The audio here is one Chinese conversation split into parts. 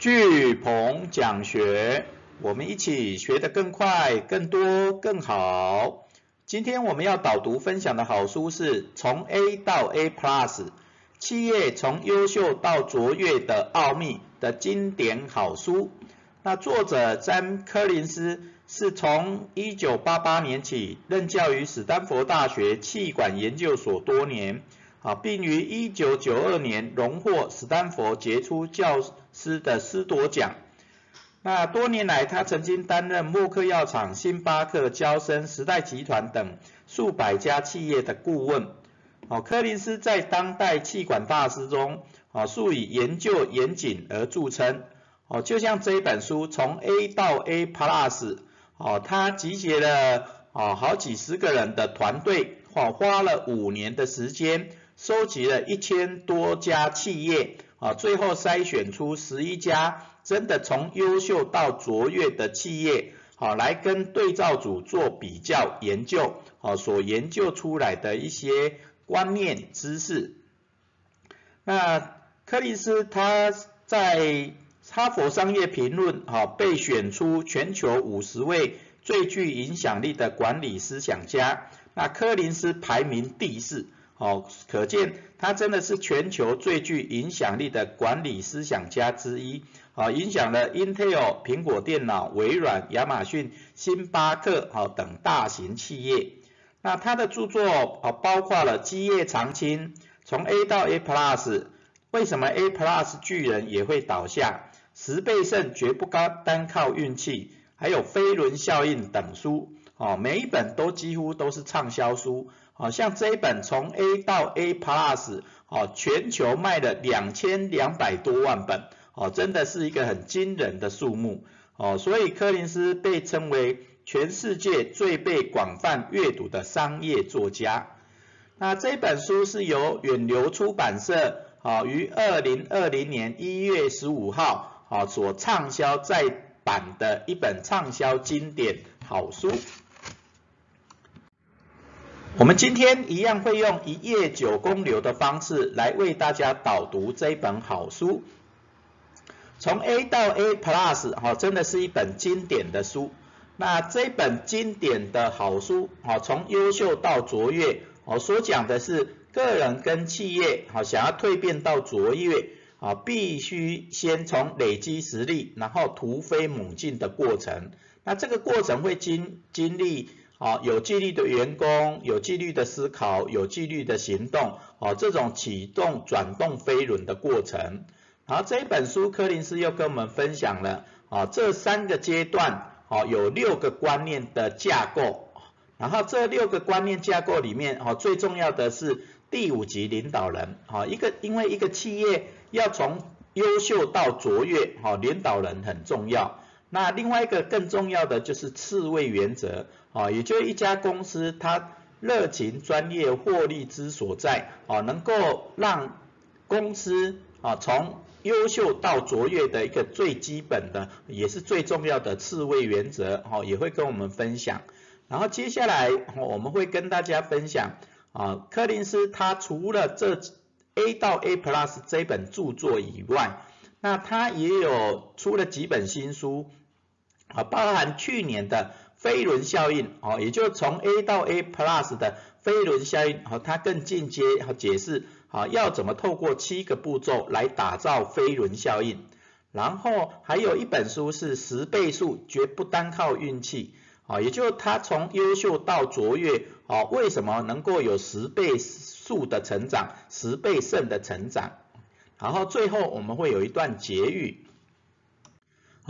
巨鹏讲学，我们一起学得更快、更多、更好。今天我们要导读分享的好书是《从 A 到 A Plus：企业从优秀到卓越的奥秘》的经典好书。那作者詹科林斯是从1988年起任教于史丹佛大学气管研究所多年。啊，并于一九九二年荣获史丹佛杰出教师的师铎奖。那多年来，他曾经担任默克药厂、星巴克、交生、时代集团等数百家企业的顾问。哦，柯林斯在当代气管大师中，啊，素以研究严谨而著称。哦，就像这一本书《从 A 到 A Plus》，哦，他集结了哦好几十个人的团队，哦，花了五年的时间。收集了一千多家企业，啊，最后筛选出十一家真的从优秀到卓越的企业，好，来跟对照组做比较研究，好，所研究出来的一些观念知识。那柯林斯他在哈佛商业评论，好，被选出全球五十位最具影响力的管理思想家，那柯林斯排名第四。哦，可见他真的是全球最具影响力的管理思想家之一，啊，影响了 Intel、苹果电脑、微软、亚马逊、星巴克，好等大型企业。那他的著作啊，包括了基业长青，从 A 到 A Plus，为什么 A Plus 巨人也会倒下？十倍胜绝不高单靠运气，还有飞轮效应等书，哦，每一本都几乎都是畅销书。好像这一本从 A 到 A Plus，哦，全球卖了两千两百多万本，哦，真的是一个很惊人的数目，哦，所以柯林斯被称为全世界最被广泛阅读的商业作家。那这本书是由远流出版社，啊，于二零二零年一月十五号，啊，所畅销再版的一本畅销经典好书。我们今天一样会用一页九公流的方式来为大家导读这本好书。从 A 到 A Plus，哈，真的是一本经典的书。那这本经典的好书，哈，从优秀到卓越，哦，所讲的是个人跟企业，哈，想要蜕变到卓越，啊，必须先从累积实力，然后突飞猛进的过程。那这个过程会经经历。好，有纪律的员工，有纪律的思考，有纪律的行动，哦，这种启动转动飞轮的过程。然后这一本书，柯林斯又跟我们分享了，啊，这三个阶段，哦，有六个观念的架构。然后这六个观念架构里面，哦，最重要的是第五级领导人，啊，一个因为一个企业要从优秀到卓越，哈，领导人很重要。那另外一个更重要的就是刺猬原则，啊，也就是一家公司它热情、专业、获利之所在，啊，能够让公司啊从优秀到卓越的一个最基本的，也是最重要的刺猬原则，哦，也会跟我们分享。然后接下来我们会跟大家分享，啊，柯林斯他除了这 A 到 A Plus 这本著作以外，那他也有出了几本新书。啊，包含去年的飞轮效应，哦，也就从 A 到 A Plus 的飞轮效应，哦，它更进阶和解释，啊，要怎么透过七个步骤来打造飞轮效应。然后还有一本书是十倍数，绝不单靠运气，啊，也就他从优秀到卓越，啊，为什么能够有十倍数的成长，十倍胜的成长。然后最后我们会有一段结语。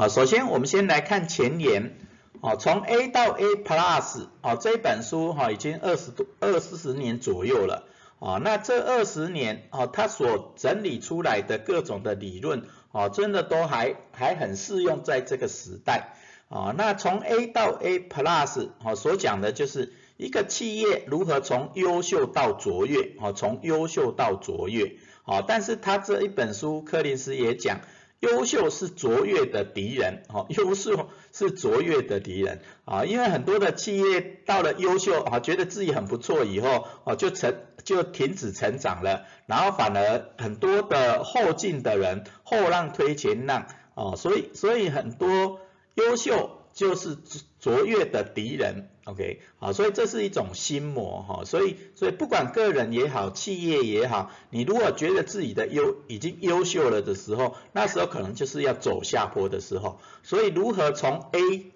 好，首先我们先来看前言，哦，从 A 到 A Plus，哦，这本书哈已经二十多二四十年左右了，哦，那这二十年，哦，它所整理出来的各种的理论，哦，真的都还还很适用在这个时代，哦，那从 A 到 A Plus，哦，所讲的就是一个企业如何从优秀到卓越，哦，从优秀到卓越，哦，但是他这一本书，柯林斯也讲。优秀是卓越的敌人，哦，优秀是卓越的敌人，啊，因为很多的企业到了优秀，啊，觉得自己很不错以后，哦，就成就停止成长了，然后反而很多的后进的人，后浪推前浪，哦，所以所以很多优秀就是卓越的敌人，OK，好，所以这是一种心魔哈，所以所以不管个人也好，企业也好，你如果觉得自己的优已经优秀了的时候，那时候可能就是要走下坡的时候，所以如何从 A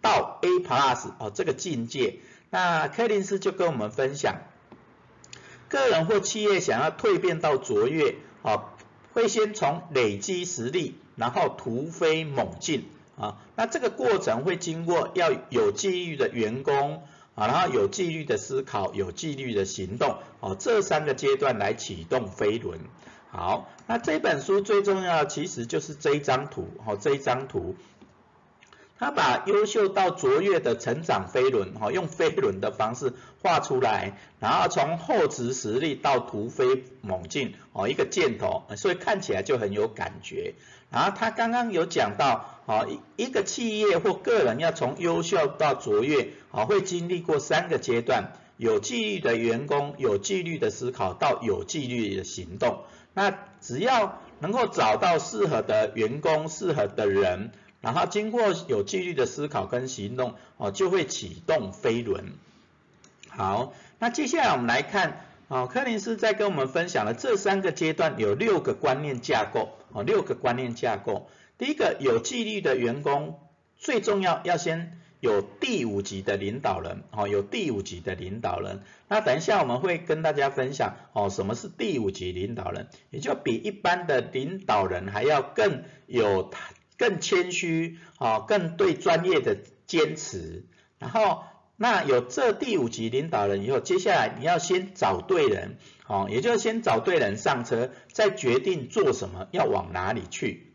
到 A plus 哦这个境界，那柯林斯就跟我们分享，个人或企业想要蜕变到卓越啊，会先从累积实力，然后突飞猛进。啊，那这个过程会经过要有纪律的员工啊，然后有纪律的思考，有纪律的行动，哦，这三个阶段来启动飞轮。好，那这本书最重要的其实就是这一张图，哦，这一张图。他把优秀到卓越的成长飞轮，哈，用飞轮的方式画出来，然后从厚植实力到突飞猛进，哦，一个箭头，所以看起来就很有感觉。然后他刚刚有讲到，哦，一个企业或个人要从优秀到卓越，哦，会经历过三个阶段：有纪律的员工，有纪律的思考，到有纪律的行动。那只要能够找到适合的员工、适合的人。然后经过有纪律的思考跟行动，哦，就会启动飞轮。好，那接下来我们来看，哦，柯林斯在跟我们分享了这三个阶段有六个观念架构，哦，六个观念架构。第一个有纪律的员工，最重要要先有第五级的领导人，哦，有第五级的领导人。那等一下我们会跟大家分享，哦，什么是第五级领导人，也就比一般的领导人还要更有更谦虚，啊，更对专业的坚持，然后那有这第五级领导人以后，接下来你要先找对人，哦，也就是先找对人上车，再决定做什么，要往哪里去。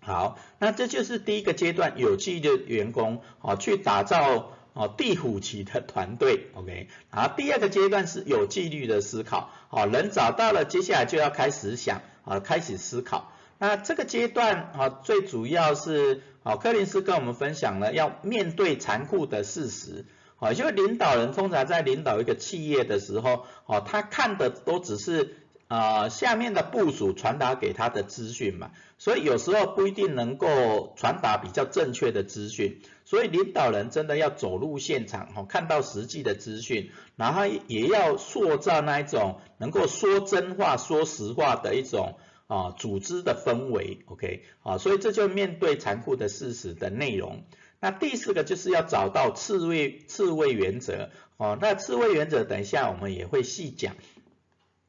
好，那这就是第一个阶段，有纪律的员工，哦，去打造哦第五级的团队，OK。然后第二个阶段是有纪律的思考，哦，人找到了，接下来就要开始想，啊，开始思考。那这个阶段啊，最主要是啊，柯林斯跟我们分享了要面对残酷的事实，啊，就领导人通常在领导一个企业的时候，哦，他看的都只是啊下面的部署传达给他的资讯嘛，所以有时候不一定能够传达比较正确的资讯，所以领导人真的要走入现场，哦，看到实际的资讯，然后也要塑造那一种能够说真话、说实话的一种。啊，组织的氛围，OK，啊，所以这就面对残酷的事实的内容。那第四个就是要找到刺猬刺猬原则，哦，那刺猬原则等一下我们也会细讲。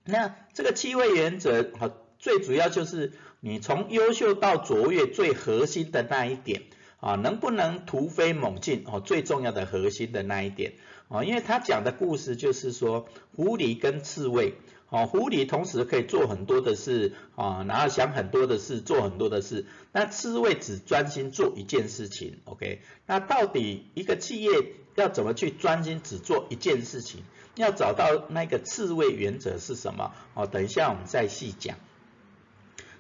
那这个七位原则，好，最主要就是你从优秀到卓越最核心的那一点，啊，能不能突飞猛进，哦，最重要的核心的那一点，哦，因为他讲的故事就是说狐狸跟刺猬。哦，狐狸同时可以做很多的事啊，然后想很多的事，做很多的事。那刺猬只专心做一件事情，OK？那到底一个企业要怎么去专心只做一件事情？要找到那个刺猬原则是什么？哦，等一下我们再细讲。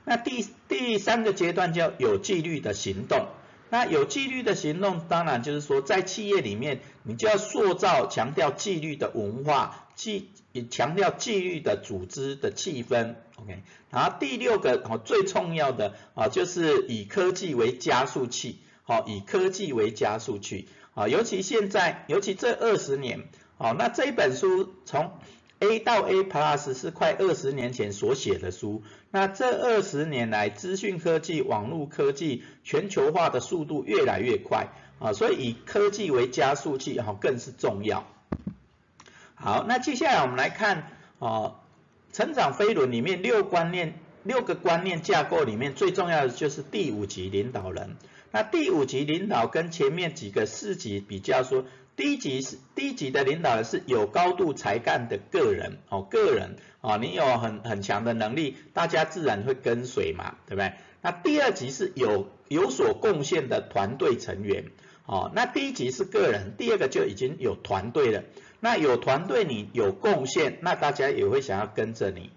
那第第三个阶段叫有纪律的行动。那有纪律的行动，当然就是说在企业里面，你就要塑造强调纪律的文化，纪也强调纪律的组织的气氛，OK。然后第六个哦最重要的啊就是以科技为加速器，好以科技为加速器啊，尤其现在，尤其这二十年，好那这一本书从 A 到 A Plus 是快二十年前所写的书，那这二十年来资讯科技、网络科技全球化的速度越来越快啊，所以以科技为加速器哈更是重要。好，那接下来我们来看哦，成长飞轮里面六观念六个观念架构里面最重要的就是第五级领导人。那第五级领导跟前面几个四级比较说，低级是低级的领导人是有高度才干的个人哦，个人哦，你有很很强的能力，大家自然会跟随嘛，对不对？那第二级是有有所贡献的团队成员哦，那第一级是个人，第二个就已经有团队了。那有团队，你有贡献，那大家也会想要跟着你。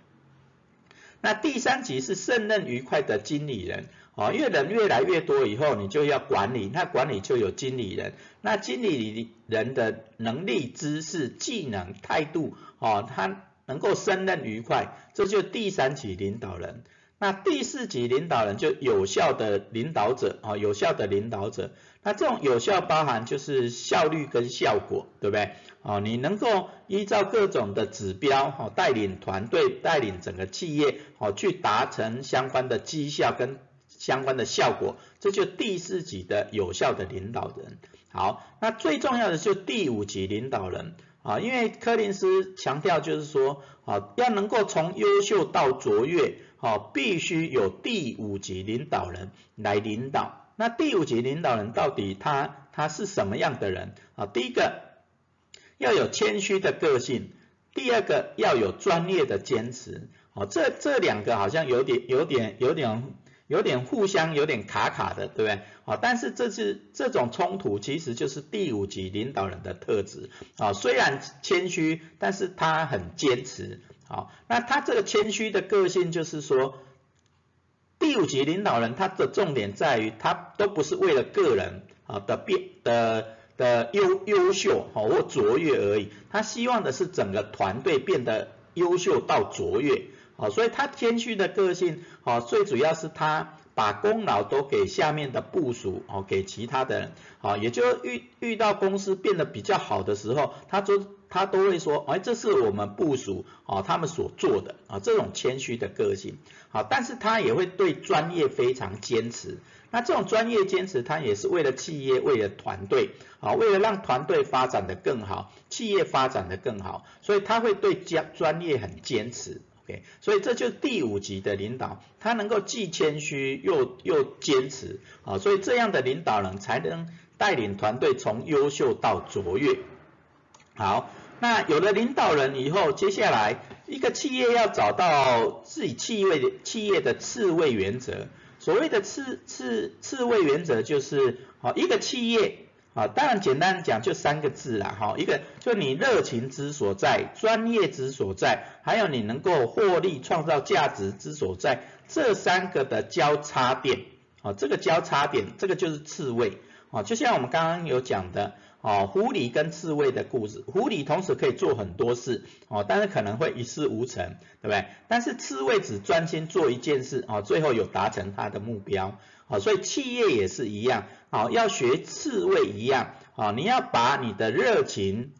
那第三级是胜任愉快的经理人，哦，因为人越来越多以后，你就要管理，那管理就有经理人，那经理人的能力、知识、技能、态度，哦，他能够胜任愉快，这就第三级领导人。那第四级领导人就有效的领导者啊，有效的领导者。那这种有效包含就是效率跟效果，对不对？哦，你能够依照各种的指标，哦，带领团队，带领整个企业，哦，去达成相关的绩效跟相关的效果，这就第四级的有效的领导人。好，那最重要的就第五级领导人啊，因为柯林斯强调就是说，啊，要能够从优秀到卓越，啊，必须有第五级领导人来领导。那第五级领导人到底他他是什么样的人啊？第一个要有谦虚的个性，第二个要有专业的坚持。哦，这这两个好像有点有点有点有点互相有点卡卡的，对不对？啊，但是这是这种冲突其实就是第五级领导人的特质。啊，虽然谦虚，但是他很坚持。好，那他这个谦虚的个性就是说。第五级领导人，他的重点在于，他都不是为了个人啊的变的的优优秀哈或卓越而已，他希望的是整个团队变得优秀到卓越啊，所以他谦虚的个性啊，最主要是他把功劳都给下面的部署哦，给其他的人啊，也就遇遇到公司变得比较好的时候，他就。他都会说，哎，这是我们部署啊，他们所做的啊，这种谦虚的个性，好，但是他也会对专业非常坚持。那这种专业坚持，他也是为了企业，为了团队，啊，为了让团队发展的更好，企业发展的更好，所以他会对专专业很坚持。OK，所以这就是第五级的领导，他能够既谦虚又又坚持，啊，所以这样的领导人才能带领团队从优秀到卓越。好，那有了领导人以后，接下来一个企业要找到自己企业的企业的次位原则。所谓的次次次位原则就是，好一个企业啊，当然简单讲就三个字啦，哈，一个就你热情之所在，专业之所在，还有你能够获利创造价值之所在，这三个的交叉点，啊，这个交叉点，这个就是刺猬，啊，就像我们刚刚有讲的。啊，狐狸跟刺猬的故事，狐狸同时可以做很多事，哦，但是可能会一事无成，对不对？但是刺猬只专心做一件事，哦，最后有达成他的目标，哦，所以企业也是一样，哦，要学刺猬一样，哦，你要把你的热情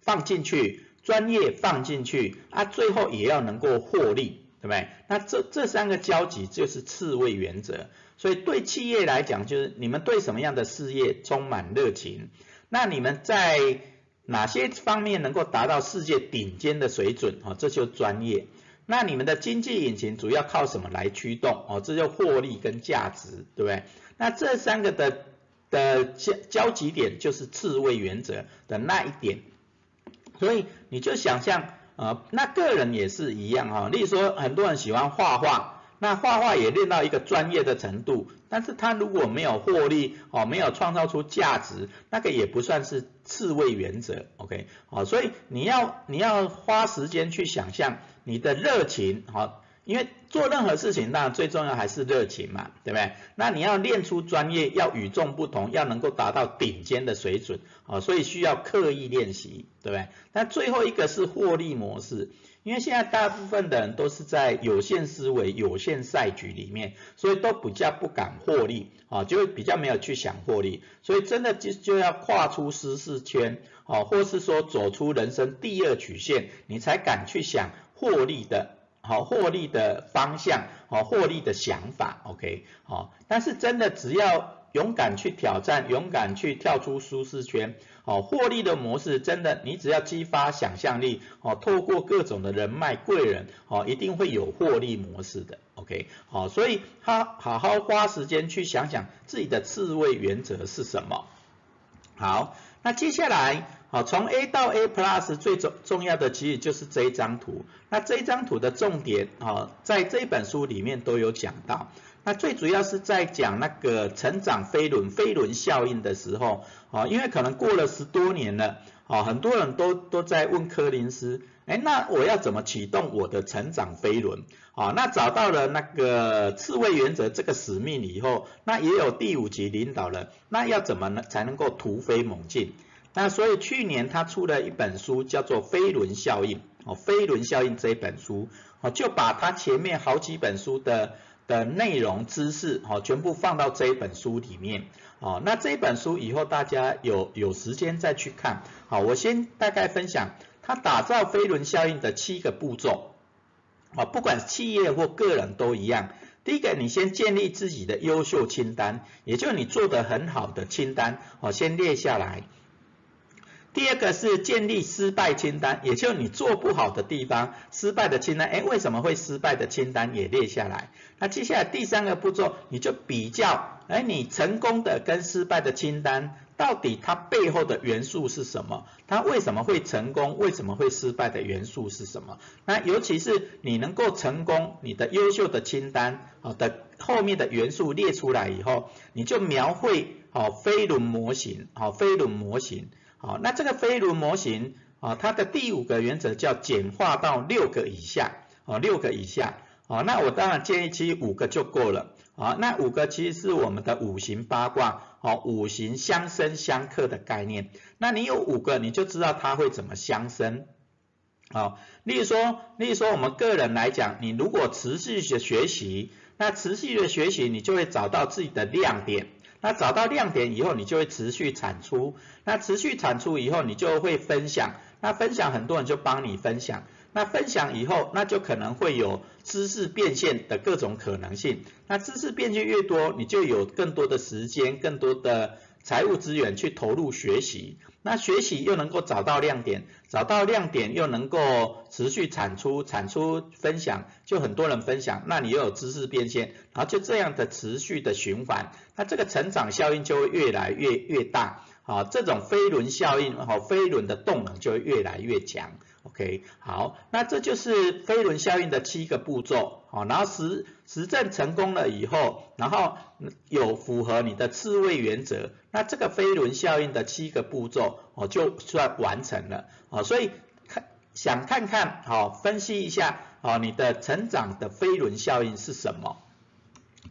放进去，专业放进去，啊，最后也要能够获利，对不对？那这这三个交集就是刺猬原则，所以对企业来讲，就是你们对什么样的事业充满热情？那你们在哪些方面能够达到世界顶尖的水准？啊，这就专业。那你们的经济引擎主要靠什么来驱动？哦，这就获利跟价值，对不对？那这三个的的交交集点就是次位原则的那一点。所以你就想象，呃，那个人也是一样哈。例如说，很多人喜欢画画。那画画也练到一个专业的程度，但是他如果没有获利哦，没有创造出价值，那个也不算是次位原则，OK，好，所以你要你要花时间去想象你的热情，好。因为做任何事情，那最重要还是热情嘛，对不对？那你要练出专业，要与众不同，要能够达到顶尖的水准，啊，所以需要刻意练习，对不对？那最后一个是获利模式，因为现在大部分的人都是在有限思维、有限赛局里面，所以都比较不敢获利，啊，就会比较没有去想获利，所以真的就就要跨出舒适圈，好，或是说走出人生第二曲线，你才敢去想获利的。好获利的方向，好获利的想法，OK，好，但是真的只要勇敢去挑战，勇敢去跳出舒适圈，好获利的模式真的，你只要激发想象力，哦，透过各种的人脉贵人，哦，一定会有获利模式的，OK，好，所以他好好花时间去想想自己的次位原则是什么，好，那接下来。好，从 A 到 A Plus 最重重要的其实就是这一张图。那这一张图的重点啊，在这本书里面都有讲到。那最主要是在讲那个成长飞轮飞轮效应的时候，啊，因为可能过了十多年了，啊，很多人都都在问柯林斯，哎，那我要怎么启动我的成长飞轮？啊，那找到了那个刺猬原则这个使命以后，那也有第五级领导人，那要怎么呢才能够突飞猛进？那所以去年他出了一本书，叫做《飞轮效应》哦，《飞轮效应》这一本书好就把他前面好几本书的的内容知识，好全部放到这一本书里面，哦那这一本书以后大家有有时间再去看，好我先大概分享他打造飞轮效应的七个步骤，啊不管企业或个人都一样。第一个，你先建立自己的优秀清单，也就你做的很好的清单，哦，先列下来。第二个是建立失败清单，也就是你做不好的地方，失败的清单，哎，为什么会失败的清单也列下来。那接下来第三个步骤，你就比较，哎，你成功的跟失败的清单。到底它背后的元素是什么？它为什么会成功？为什么会失败的元素是什么？那尤其是你能够成功，你的优秀的清单好的后面的元素列出来以后，你就描绘好飞轮模型，好飞轮模型，好，那这个飞轮模型啊，它的第五个原则叫简化到六个以下，哦六个以下，哦那我当然建议其实五个就够了。好，那五个其实是我们的五行八卦，好，五行相生相克的概念。那你有五个，你就知道它会怎么相生。好，例如说，例如说我们个人来讲，你如果持续的学习，那持续的学习，你就会找到自己的亮点。那找到亮点以后，你就会持续产出。那持续产出以后，你就会分享。那分享很多人就帮你分享。那分享以后，那就可能会有知识变现的各种可能性。那知识变现越多，你就有更多的时间、更多的财务资源去投入学习。那学习又能够找到亮点，找到亮点又能够持续产出，产出分享，就很多人分享，那你又有知识变现，然后就这样的持续的循环，那这个成长效应就会越来越越大。好，这种飞轮效应，好，飞轮的动能就会越来越强。OK，好，那这就是飞轮效应的七个步骤，好，然后实实证成功了以后，然后有符合你的自卫原则，那这个飞轮效应的七个步骤，哦，就算完成了，哦，所以看想看看，好，分析一下，哦，你的成长的飞轮效应是什么？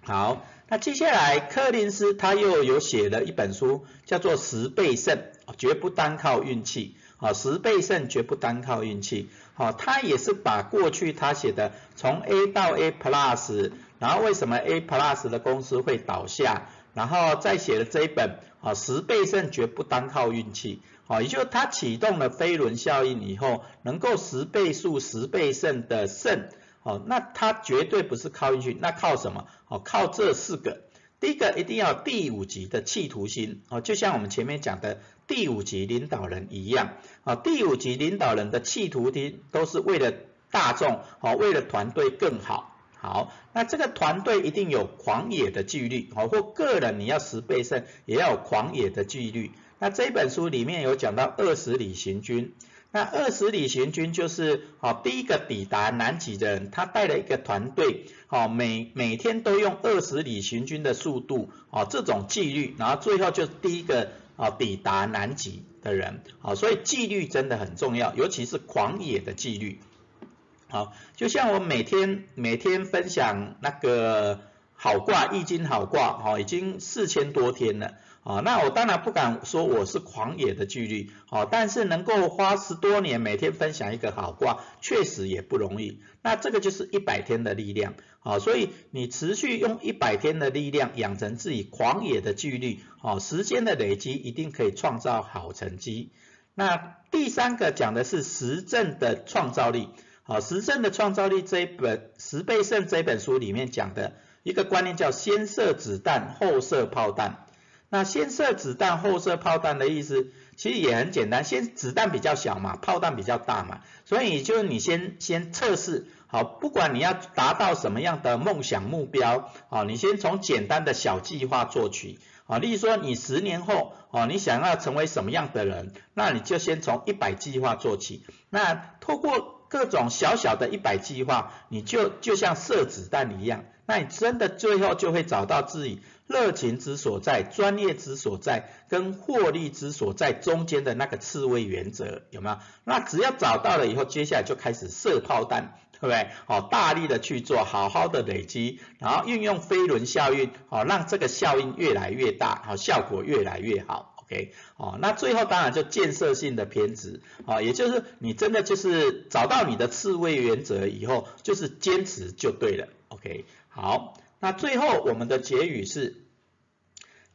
好，那接下来柯林斯他又有写了一本书，叫做十倍胜，绝不单靠运气。啊，十倍胜绝不单靠运气。好，他也是把过去他写的从 A 到 A Plus，然后为什么 A Plus 的公司会倒下，然后再写了这一本，啊，十倍胜绝不单靠运气。好，也就是他启动了飞轮效应以后，能够十倍数、十倍胜的胜，好，那他绝对不是靠运气，那靠什么？好，靠这四个。第一个一定要第五级的企图心，哦，就像我们前面讲的第五级领导人一样，啊，第五级领导人的企图心都是为了大众，哦，为了团队更好，好，那这个团队一定有狂野的纪律，哦，或个人你要十倍胜也要有狂野的纪律，那这本书里面有讲到二十里行军。那二十里行军就是好第一个抵达南极的人，他带了一个团队，好每每天都用二十里行军的速度，哦这种纪律，然后最后就是第一个啊抵达南极的人，好所以纪律真的很重要，尤其是狂野的纪律，好就像我每天每天分享那个好卦易经好卦，好已经四千多天了。啊，那我当然不敢说我是狂野的纪律，哦，但是能够花十多年每天分享一个好卦，确实也不容易。那这个就是一百天的力量，好，所以你持续用一百天的力量养成自己狂野的纪律，好，时间的累积一定可以创造好成绩。那第三个讲的是实证的创造力，好，实证的创造力这一本十倍胜这本书里面讲的一个观念叫先射子弹后射炮弹。那先射子弹后射炮弹的意思，其实也很简单，先子弹比较小嘛，炮弹比较大嘛，所以就是你先先测试，好，不管你要达到什么样的梦想目标，啊，你先从简单的小计划做起，啊，例如说你十年后，哦，你想要成为什么样的人，那你就先从一百计划做起，那透过各种小小的一百计划，你就就像射子弹一样，那你真的最后就会找到自己。热情之所在、专业之所在、跟获利之所在中间的那个刺猬原则有没有？那只要找到了以后，接下来就开始射炮弹，对不对？好，大力的去做，好好的累积，然后运用飞轮效应，好，让这个效应越来越大，好，效果越来越好。OK，哦，那最后当然就建设性的偏执，啊，也就是你真的就是找到你的刺猬原则以后，就是坚持就对了，OK，好，那最后我们的结语是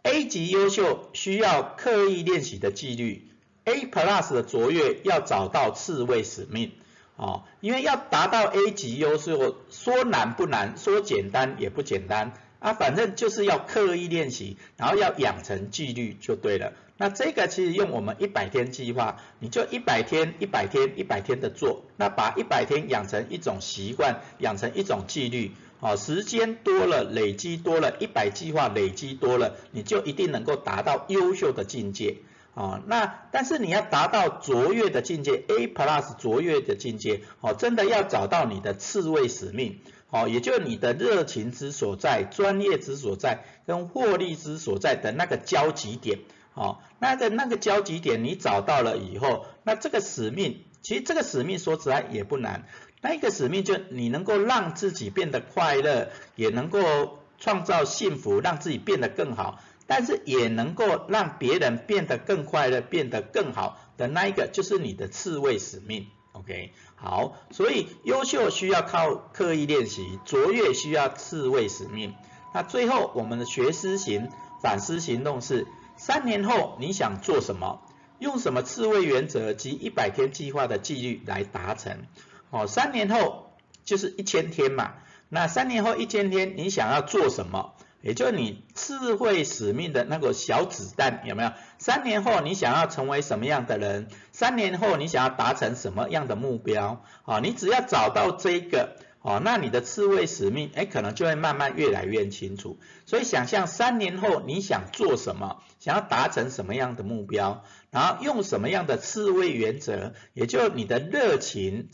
，A 级优秀需要刻意练习的纪律，A Plus 的卓越要找到刺猬使命，哦，因为要达到 A 级优秀，说难不难，说简单也不简单。啊，反正就是要刻意练习，然后要养成纪律就对了。那这个其实用我们一百天计划，你就一百天、一百天、一百天的做，那把一百天养成一种习惯，养成一种纪律，哦，时间多了，累积多了，一百计划累积多了，你就一定能够达到优秀的境界，哦，那但是你要达到卓越的境界，A plus 卓越的境界，哦，真的要找到你的刺猬使命。哦，也就你的热情之所在、专业之所在跟获利之所在的那个交集点，哦，那个那个交集点你找到了以后，那这个使命，其实这个使命说起来也不难，那一个使命就你能够让自己变得快乐，也能够创造幸福，让自己变得更好，但是也能够让别人变得更快乐、变得更好的那一个，就是你的刺猬使命。OK，好，所以优秀需要靠刻意练习，卓越需要刺猬使命。那最后我们的学思行反思行动是：三年后你想做什么？用什么刺猬原则及一百天计划的纪律来达成？哦，三年后就是一千天嘛。那三年后一千天你想要做什么？也就是你智慧使命的那个小子弹有没有？三年后你想要成为什么样的人？三年后你想要达成什么样的目标？啊，你只要找到这个，哦，那你的刺猬使命，哎，可能就会慢慢越来越清楚。所以想象三年后你想做什么，想要达成什么样的目标，然后用什么样的刺猬原则，也就你的热情、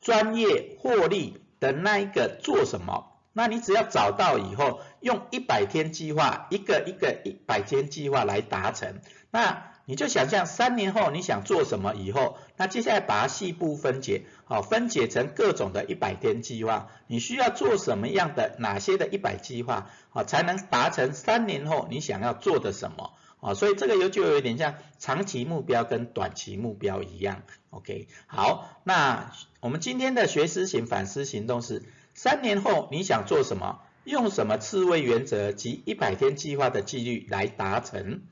专业、获利的那一个做什么？那你只要找到以后，用一百天计划，一个一个一百天计划来达成。那你就想象三年后你想做什么以后，那接下来把细部分解，好，分解成各种的一百天计划。你需要做什么样的哪些的一百计划，好，才能达成三年后你想要做的什么？啊，所以这个有就有点像长期目标跟短期目标一样。OK，好，那我们今天的学思行反思行动是。三年后你想做什么？用什么刺猬原则及一百天计划的纪律来达成？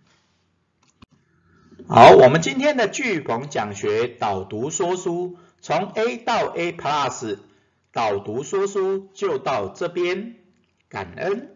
好，我们今天的巨鹏讲学导读说书，从 A 到 A Plus 导读说书就到这边，感恩。